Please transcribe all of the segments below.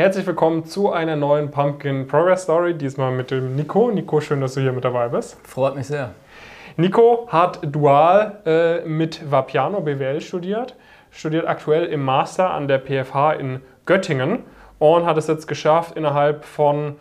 Herzlich willkommen zu einer neuen Pumpkin Progress Story, diesmal mit dem Nico. Nico, schön, dass du hier mit dabei bist. Freut mich sehr. Nico hat dual äh, mit Vapiano BWL studiert, studiert aktuell im Master an der PFH in Göttingen und hat es jetzt geschafft, innerhalb von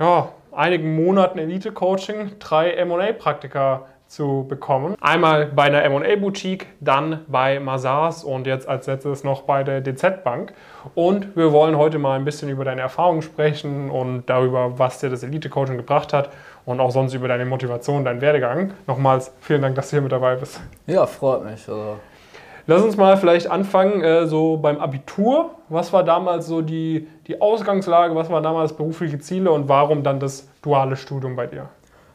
ja, einigen Monaten Elite-Coaching drei M&A-Praktika zu bekommen. Einmal bei einer M&A-Boutique, dann bei Mazars und jetzt als letztes noch bei der DZ Bank. Und wir wollen heute mal ein bisschen über deine Erfahrungen sprechen und darüber, was dir das Elite-Coaching gebracht hat und auch sonst über deine Motivation, deinen Werdegang. Nochmals vielen Dank, dass du hier mit dabei bist. Ja, freut mich. Also Lass uns mal vielleicht anfangen, äh, so beim Abitur. Was war damals so die, die Ausgangslage, was waren damals berufliche Ziele und warum dann das duale Studium bei dir?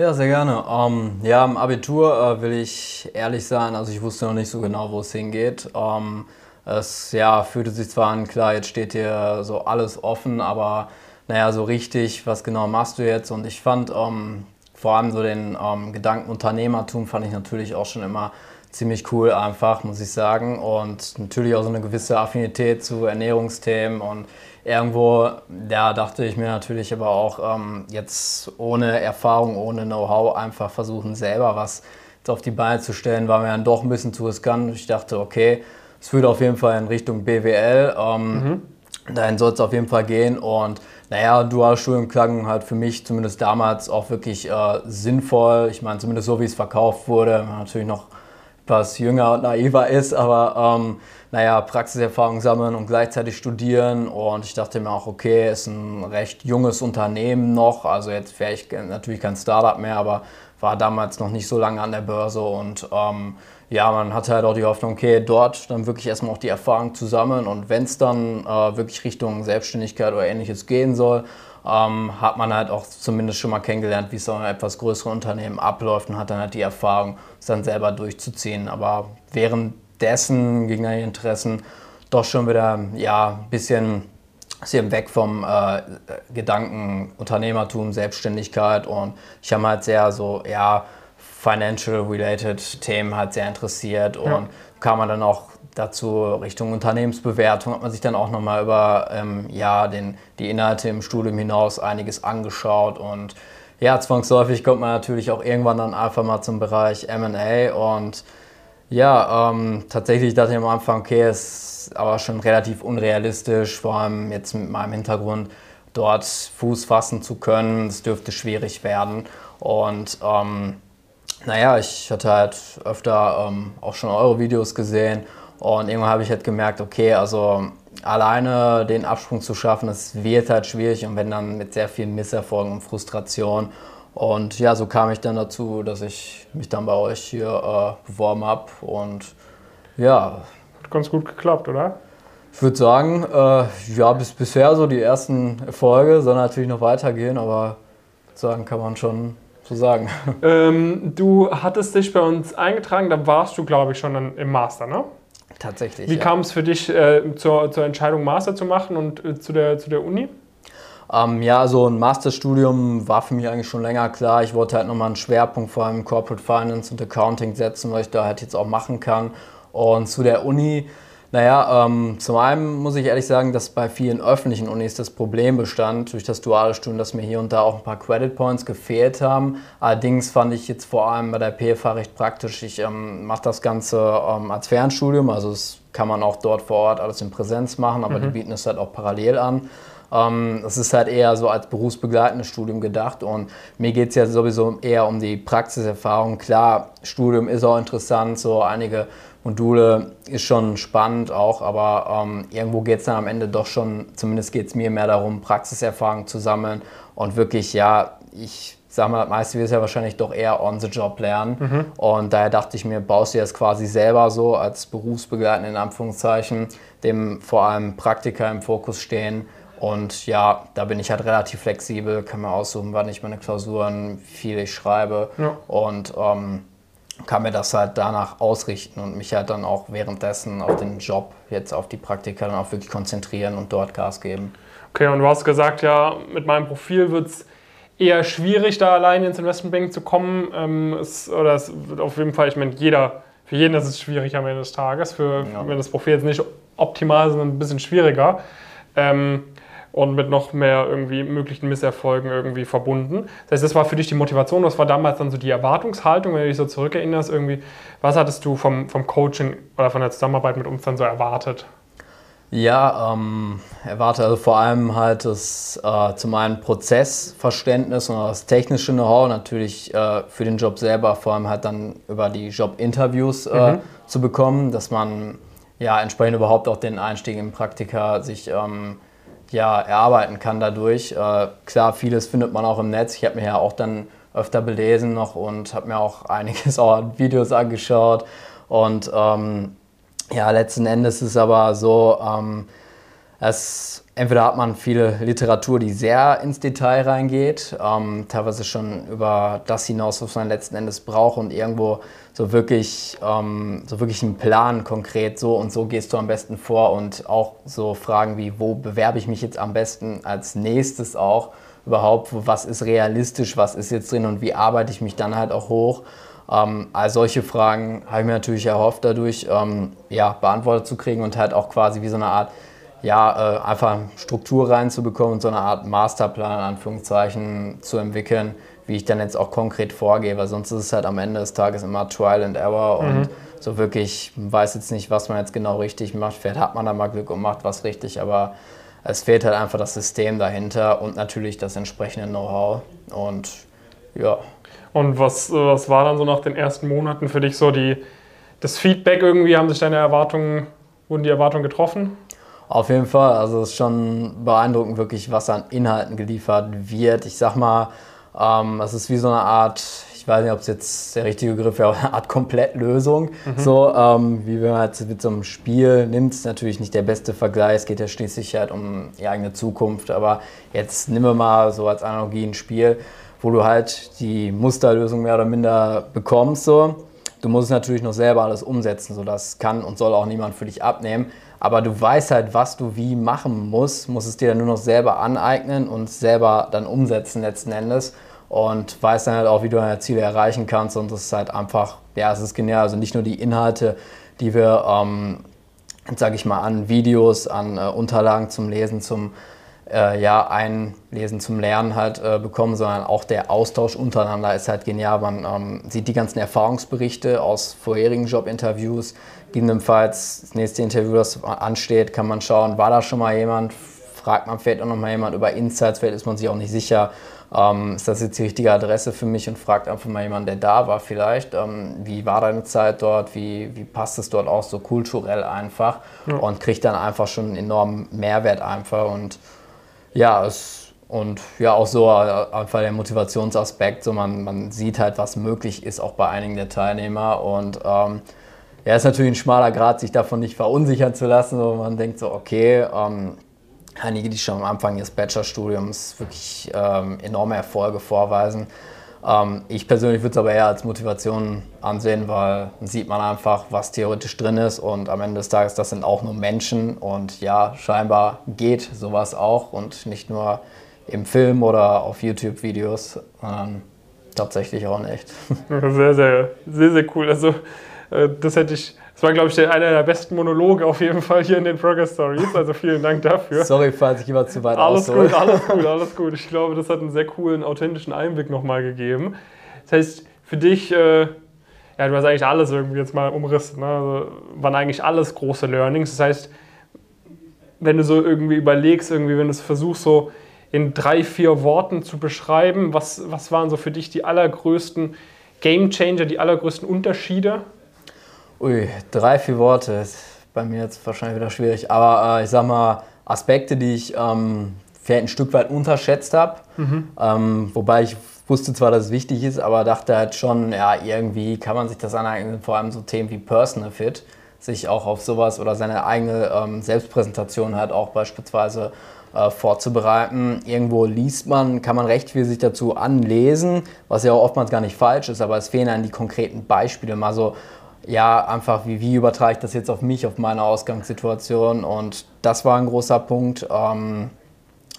Ja, sehr gerne. Ähm, ja, im Abitur äh, will ich ehrlich sein, also ich wusste noch nicht so genau, wo es hingeht. Ähm, es ja, fühlte sich zwar an, klar, jetzt steht hier so alles offen, aber naja, so richtig, was genau machst du jetzt? Und ich fand ähm, vor allem so den ähm, Gedanken Unternehmertum fand ich natürlich auch schon immer ziemlich cool einfach, muss ich sagen. Und natürlich auch so eine gewisse Affinität zu Ernährungsthemen und irgendwo, ja, dachte ich mir natürlich aber auch, ähm, jetzt ohne Erfahrung, ohne Know-how einfach versuchen, selber was auf die Beine zu stellen, war mir dann doch ein bisschen zu riskant. Ich dachte, okay, es würde auf jeden Fall in Richtung BWL. Ähm, mhm. Dahin soll es auf jeden Fall gehen. Und naja, Dualstudium klang halt für mich zumindest damals auch wirklich äh, sinnvoll. Ich meine, zumindest so, wie es verkauft wurde. Natürlich noch etwas jünger und naiver ist, aber ähm, naja, Praxiserfahrung sammeln und gleichzeitig studieren. Und ich dachte mir auch, okay, ist ein recht junges Unternehmen noch. Also jetzt wäre ich natürlich kein Startup mehr, aber war damals noch nicht so lange an der Börse. Und ähm, ja, man hatte halt auch die Hoffnung, okay, dort dann wirklich erstmal auch die Erfahrung zu sammeln. Und wenn es dann äh, wirklich Richtung Selbstständigkeit oder ähnliches gehen soll, ähm, hat man halt auch zumindest schon mal kennengelernt, wie es so in etwas größeren Unternehmen abläuft und hat dann halt die Erfahrung, es dann selber durchzuziehen. Aber währenddessen gingen dann die Interessen doch schon wieder ja, ein bisschen, bisschen weg vom äh, Gedanken Unternehmertum, Selbstständigkeit und ich habe halt sehr so, ja, financial-related Themen halt sehr interessiert und ja. kam man dann auch dazu Richtung Unternehmensbewertung hat man sich dann auch nochmal über ähm, ja, den, die Inhalte im Studium hinaus einiges angeschaut und ja, zwangsläufig kommt man natürlich auch irgendwann dann einfach mal zum Bereich MA und ja, ähm, tatsächlich dachte ich am Anfang, okay, ist aber schon relativ unrealistisch, vor allem jetzt mit meinem Hintergrund dort Fuß fassen zu können. Es dürfte schwierig werden und ähm, naja, ich hatte halt öfter ähm, auch schon eure Videos gesehen und irgendwann habe ich halt gemerkt, okay, also alleine den Absprung zu schaffen, das wird halt schwierig und wenn dann mit sehr vielen Misserfolgen und Frustration. Und ja, so kam ich dann dazu, dass ich mich dann bei euch hier äh, beworben habe und ja. Hat ganz gut geklappt, oder? Ich würde sagen, äh, ja, bis bisher so die ersten Erfolge, sollen natürlich noch weitergehen, aber sagen kann man schon so sagen. Ähm, du hattest dich bei uns eingetragen, da warst du, glaube ich, schon im Master, ne? Tatsächlich. Wie ja. kam es für dich äh, zur, zur Entscheidung, Master zu machen und äh, zu, der, zu der Uni? Ähm, ja, so ein Masterstudium war für mich eigentlich schon länger klar. Ich wollte halt nochmal einen Schwerpunkt vor allem Corporate Finance und Accounting setzen, weil ich da halt jetzt auch machen kann. Und zu der Uni naja, ähm, zum einen muss ich ehrlich sagen, dass bei vielen öffentlichen Unis das Problem bestand, durch das duale Studium, dass mir hier und da auch ein paar Credit Points gefehlt haben. Allerdings fand ich jetzt vor allem bei der PFH recht praktisch. Ich ähm, mache das Ganze ähm, als Fernstudium, also das kann man auch dort vor Ort alles in Präsenz machen, aber mhm. die bieten es halt auch parallel an. Ähm, es ist halt eher so als berufsbegleitendes Studium gedacht und mir geht es ja sowieso eher um die Praxiserfahrung. Klar, Studium ist auch interessant, so einige Module ist schon spannend auch, aber ähm, irgendwo geht es dann am Ende doch schon, zumindest geht es mir mehr darum, Praxiserfahrung zu sammeln und wirklich, ja, ich sage mal, das meiste wird es ja wahrscheinlich doch eher on the job lernen. Mhm. Und daher dachte ich mir, baust du das quasi selber so als Berufsbegleitend in Anführungszeichen, dem vor allem Praktika im Fokus stehen. Und ja, da bin ich halt relativ flexibel, kann mir aussuchen, wann ich meine Klausuren, wie viel ich schreibe. Ja. Und ähm, kann mir das halt danach ausrichten und mich halt dann auch währenddessen auf den Job, jetzt auf die Praktika dann auch wirklich konzentrieren und dort Gas geben. Okay, und du hast gesagt, ja, mit meinem Profil wird es eher schwierig, da alleine ins Investmentbank zu kommen. Ähm, es, oder es wird auf jeden Fall, ich meine, jeder, für jeden ist es schwierig am Ende des Tages. Für, ja. Wenn das Profil jetzt nicht optimal ist, ist es ein bisschen schwierig. Ähm, und mit noch mehr irgendwie möglichen Misserfolgen irgendwie verbunden. Das heißt, das war für dich die Motivation, was war damals dann so die Erwartungshaltung, wenn du dich so zurückerinnerst, irgendwie, was hattest du vom, vom Coaching oder von der Zusammenarbeit mit uns dann so erwartet? Ja, ähm, erwarte also vor allem halt das äh, zum einen Prozessverständnis und das technische Know-how natürlich äh, für den Job selber, vor allem halt dann über die Jobinterviews äh, mhm. zu bekommen, dass man ja entsprechend überhaupt auch den Einstieg im Praktika sich ähm, ja, erarbeiten kann dadurch. Äh, klar, vieles findet man auch im Netz. Ich habe mir ja auch dann öfter belesen noch und habe mir auch einiges auch an Videos angeschaut und ähm, ja, letzten Endes ist es aber so, ähm, es, entweder hat man viele Literatur, die sehr ins Detail reingeht, ähm, teilweise schon über das hinaus, was man letzten Endes braucht und irgendwo so wirklich, ähm, so wirklich einen Plan konkret, so und so gehst du am besten vor und auch so Fragen wie, wo bewerbe ich mich jetzt am besten als nächstes auch überhaupt, was ist realistisch, was ist jetzt drin? Und wie arbeite ich mich dann halt auch hoch. Ähm, all solche Fragen habe ich mir natürlich erhofft, dadurch ähm, ja, beantwortet zu kriegen und halt auch quasi wie so eine Art, ja, äh, einfach Struktur reinzubekommen und so eine Art Masterplan in Anführungszeichen zu entwickeln, wie ich dann jetzt auch konkret vorgehe, weil sonst ist es halt am Ende des Tages immer Trial and Error mhm. und so wirklich weiß jetzt nicht, was man jetzt genau richtig macht. Vielleicht hat man da mal Glück und macht was richtig, aber es fehlt halt einfach das System dahinter und natürlich das entsprechende Know-how und ja. Und was, was war dann so nach den ersten Monaten für dich so die, das Feedback irgendwie? Haben sich deine Erwartungen, wurden die Erwartungen getroffen? Auf jeden Fall. Also es ist schon beeindruckend wirklich, was an Inhalten geliefert wird. Ich sag mal, ähm, es ist wie so eine Art, ich weiß nicht, ob es jetzt der richtige Begriff wäre, eine Art Komplettlösung. Mhm. So, ähm, wie wenn man jetzt mit so einem Spiel nimmt, ist natürlich nicht der beste Vergleich. Es geht ja schließlich halt um die eigene Zukunft. Aber jetzt nehmen wir mal so als Analogie ein Spiel wo du halt die Musterlösung mehr oder minder bekommst. So. Du musst es natürlich noch selber alles umsetzen, so das kann und soll auch niemand für dich abnehmen. Aber du weißt halt, was du wie machen musst, musst es dir dann nur noch selber aneignen und selber dann umsetzen letzten Endes und weißt dann halt auch, wie du deine Ziele erreichen kannst und das ist halt einfach, ja, es ist genial. Also nicht nur die Inhalte, die wir, ähm, sage ich mal, an Videos, an äh, Unterlagen zum Lesen, zum äh, ja, Einlesen zum Lernen halt äh, bekommen, sondern auch der Austausch untereinander ist halt genial. Man ähm, sieht die ganzen Erfahrungsberichte aus vorherigen Jobinterviews. Gegebenenfalls das nächste Interview, das ansteht, kann man schauen, war da schon mal jemand? Fragt man vielleicht auch noch mal jemand über Insights, vielleicht ist man sich auch nicht sicher. Ähm, ist das jetzt die richtige Adresse für mich und fragt einfach mal jemanden, der da war vielleicht, ähm, wie war deine Zeit dort, wie, wie passt es dort auch so kulturell einfach ja. und kriegt dann einfach schon einen enormen Mehrwert einfach und ja, es, und ja, auch so einfach der Motivationsaspekt, so man, man sieht halt, was möglich ist, auch bei einigen der Teilnehmer. Und ähm, ja, ist natürlich ein schmaler Grad, sich davon nicht verunsichern zu lassen. wo man denkt so, okay, ähm, einige, die schon am Anfang ihres Bachelorstudiums wirklich ähm, enorme Erfolge vorweisen. Ähm, ich persönlich würde es aber eher als Motivation ansehen, weil dann sieht man einfach, was theoretisch drin ist und am Ende des Tages, das sind auch nur Menschen und ja, scheinbar geht sowas auch und nicht nur im Film oder auf YouTube-Videos, sondern tatsächlich auch nicht. Sehr, sehr, sehr, sehr cool. Also das hätte ich das war, glaube ich, einer der besten Monologe auf jeden Fall hier in den Progress Stories. Also vielen Dank dafür. Sorry, falls ich immer zu weit Alles aushole. gut, alles gut, alles gut. Ich glaube, das hat einen sehr coolen, authentischen Einblick nochmal gegeben. Das heißt, für dich, äh, ja, du hast eigentlich alles irgendwie jetzt mal umrissen. Ne? Also, waren eigentlich alles große Learnings. Das heißt, wenn du so irgendwie überlegst, irgendwie, wenn du es versuchst, so in drei, vier Worten zu beschreiben, was, was waren so für dich die allergrößten Game Changer, die allergrößten Unterschiede Ui, drei, vier Worte ist bei mir jetzt wahrscheinlich wieder schwierig. Aber äh, ich sag mal, Aspekte, die ich ähm, vielleicht ein Stück weit unterschätzt habe. Mhm. Ähm, wobei ich wusste zwar, dass es wichtig ist, aber dachte halt schon, ja, irgendwie kann man sich das aneignen, vor allem so Themen wie Personal Fit, sich auch auf sowas oder seine eigene ähm, Selbstpräsentation halt auch beispielsweise äh, vorzubereiten. Irgendwo liest man, kann man recht viel sich dazu anlesen, was ja auch oftmals gar nicht falsch ist, aber es fehlen dann die konkreten Beispiele, mal so ja, einfach, wie, wie übertrage ich das jetzt auf mich, auf meine Ausgangssituation? Und das war ein großer Punkt. Ähm,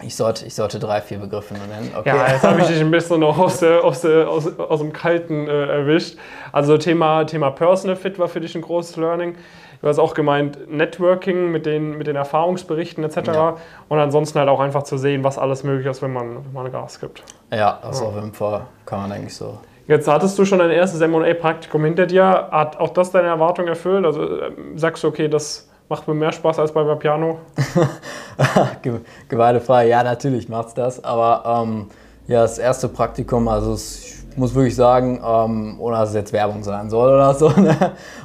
ich sollte, ich sollte drei, vier Begriffe nennen. Okay. Ja, jetzt habe ich dich ein bisschen noch aus, aus, aus, aus dem Kalten äh, erwischt. Also Thema, Thema Personal Fit war für dich ein großes Learning. Du hast auch gemeint, Networking mit den, mit den Erfahrungsberichten etc. Ja. Und ansonsten halt auch einfach zu sehen, was alles möglich ist, wenn man, wenn man Gas gibt. Ja, das ja. auf jeden Fall kann man eigentlich so. Jetzt hattest du schon dein erstes M&A-Praktikum hinter dir. Hat auch das deine Erwartung erfüllt? Also ähm, sagst du, okay, das macht mir mehr Spaß als bei Piano? Gemeine Frage. Ja, natürlich macht es das. Aber ähm, ja, das erste Praktikum, also ich muss wirklich sagen, ähm, ohne dass es jetzt Werbung sein soll oder so, ne?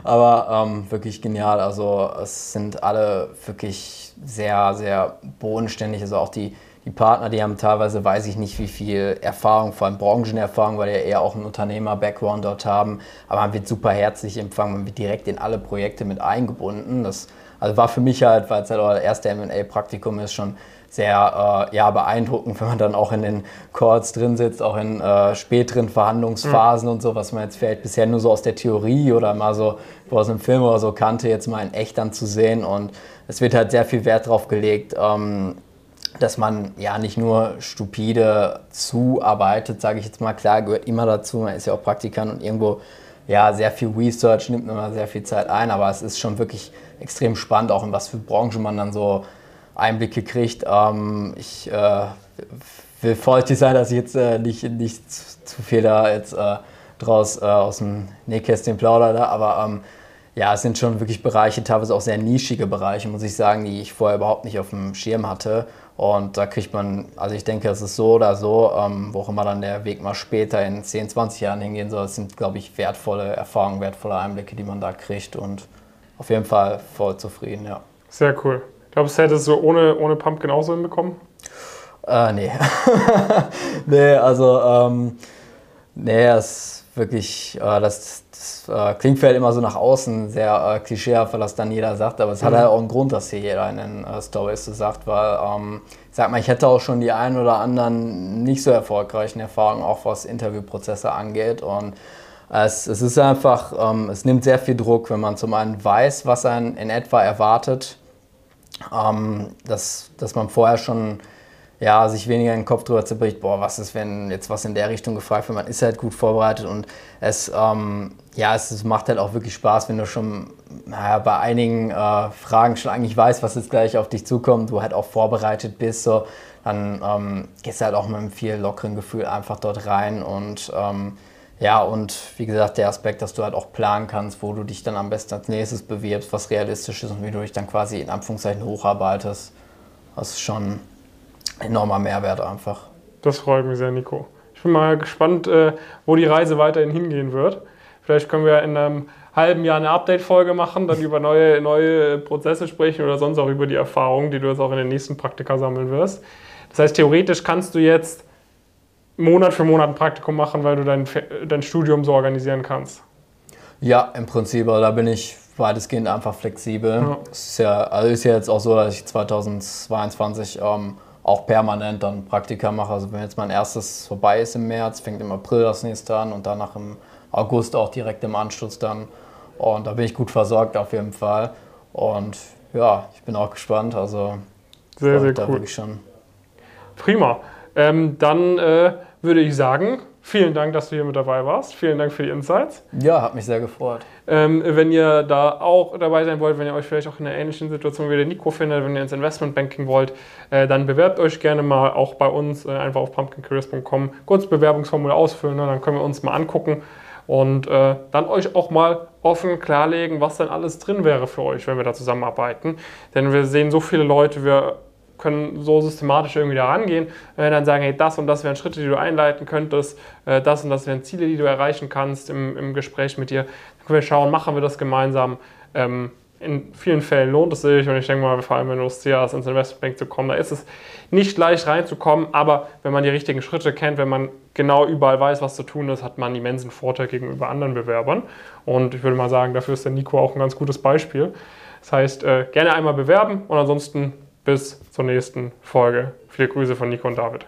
aber ähm, wirklich genial. Also es sind alle wirklich sehr, sehr bodenständig. Also auch die, die Partner, die haben teilweise, weiß ich nicht, wie viel Erfahrung, vor allem Branchenerfahrung, weil die ja eher auch einen Unternehmer-Background dort haben. Aber man wird super herzlich empfangen, man wird direkt in alle Projekte mit eingebunden. Das also war für mich halt, weil es halt euer erste M&A-Praktikum ist, schon sehr äh, ja, beeindruckend, wenn man dann auch in den Calls drin sitzt, auch in äh, späteren Verhandlungsphasen mhm. und so, was man jetzt vielleicht bisher nur so aus der Theorie oder mal so aus einem Film oder so kannte, jetzt mal in echt dann zu sehen. Und es wird halt sehr viel Wert darauf gelegt, ähm, dass man ja nicht nur stupide zuarbeitet, sage ich jetzt mal. Klar, gehört immer dazu, man ist ja auch Praktikant und irgendwo ja, sehr viel Research nimmt immer sehr viel Zeit ein, aber es ist schon wirklich extrem spannend, auch in was für Branchen man dann so Einblicke kriegt. Ähm, ich äh, will vorsichtig sein, dass ich jetzt äh, nicht, nicht zu, zu, viel da jetzt äh, draus äh, aus dem Nähkästchen plaudere, aber ähm, ja, es sind schon wirklich Bereiche, teilweise auch sehr nischige Bereiche, muss ich sagen, die ich vorher überhaupt nicht auf dem Schirm hatte. Und da kriegt man, also ich denke, es ist so oder so, ähm, wo auch immer dann der Weg mal später in 10, 20 Jahren hingehen soll. Es sind, glaube ich, wertvolle Erfahrungen, wertvolle Einblicke, die man da kriegt und auf jeden Fall voll zufrieden, ja. Sehr cool. Glaubst du, hättest du so ohne, ohne Pump genauso hinbekommen? Äh, nee. nee, also, ähm, nee, es ist wirklich, äh, das, das äh, klingt vielleicht immer so nach außen sehr äh, klischeehaft, weil das dann jeder sagt, aber es mhm. hat halt auch einen Grund, dass hier jeder in den äh, Stories so sagt, weil, ähm, ich sag mal, ich hätte auch schon die ein oder anderen nicht so erfolgreichen Erfahrungen, auch was Interviewprozesse angeht und es, es ist einfach, ähm, es nimmt sehr viel Druck, wenn man zum einen weiß, was einen in etwa erwartet, ähm, dass, dass man vorher schon ja, sich weniger in den Kopf drüber zerbricht, boah, was ist, wenn jetzt was in der Richtung gefragt wird, man ist halt gut vorbereitet und es, ähm, ja, es, es, macht halt auch wirklich Spaß, wenn du schon naja, bei einigen äh, Fragen schon eigentlich weißt, was jetzt gleich auf dich zukommt, du halt auch vorbereitet bist, so, dann ähm, gehst du halt auch mit einem viel lockeren Gefühl einfach dort rein und ähm, ja, und wie gesagt, der Aspekt, dass du halt auch planen kannst, wo du dich dann am besten als nächstes bewirbst, was realistisch ist und wie du dich dann quasi in Anführungszeichen hocharbeitest, das ist schon enormer Mehrwert einfach. Das freut mich sehr, Nico. Ich bin mal gespannt, äh, wo die Reise weiterhin hingehen wird. Vielleicht können wir in einem halben Jahr eine Update-Folge machen, dann über neue, neue Prozesse sprechen oder sonst auch über die Erfahrungen, die du jetzt auch in den nächsten Praktika sammeln wirst. Das heißt, theoretisch kannst du jetzt Monat für Monat ein Praktikum machen, weil du dein, dein Studium so organisieren kannst. Ja, im Prinzip, da bin ich weitestgehend einfach flexibel. Ja. Es ist ja, also ist ja jetzt auch so, dass ich 2022 ähm, auch permanent dann Praktika mache. Also wenn jetzt mein erstes vorbei ist im März, fängt im April das nächste an und danach im August auch direkt im Anschluss dann. Und da bin ich gut versorgt auf jeden Fall. Und ja, ich bin auch gespannt. Also sehr, sehr cool. wirklich schon. Prima. Ähm, dann äh, würde ich sagen, Vielen Dank, dass du hier mit dabei warst. Vielen Dank für die Insights. Ja, hat mich sehr gefreut. Ähm, wenn ihr da auch dabei sein wollt, wenn ihr euch vielleicht auch in einer ähnlichen Situation wie der Nico findet, wenn ihr ins Investmentbanking wollt, äh, dann bewerbt euch gerne mal auch bei uns, äh, einfach auf pumpkincareers.com, kurz Bewerbungsformular ausfüllen, ne, dann können wir uns mal angucken und äh, dann euch auch mal offen klarlegen, was dann alles drin wäre für euch, wenn wir da zusammenarbeiten. Denn wir sehen so viele Leute, wir können so systematisch irgendwie da rangehen, äh, dann sagen, hey, das und das wären Schritte, die du einleiten könntest, äh, das und das wären Ziele, die du erreichen kannst im, im Gespräch mit dir. Dann können wir schauen, machen wir das gemeinsam. Ähm, in vielen Fällen lohnt es sich und ich denke mal, vor allem wenn du es hast, ins Investmentbank zu kommen, da ist es nicht leicht reinzukommen, aber wenn man die richtigen Schritte kennt, wenn man genau überall weiß, was zu tun ist, hat man einen immensen Vorteil gegenüber anderen Bewerbern und ich würde mal sagen, dafür ist der Nico auch ein ganz gutes Beispiel. Das heißt, äh, gerne einmal bewerben und ansonsten bis zur nächsten Folge. Viele Grüße von Nico und David.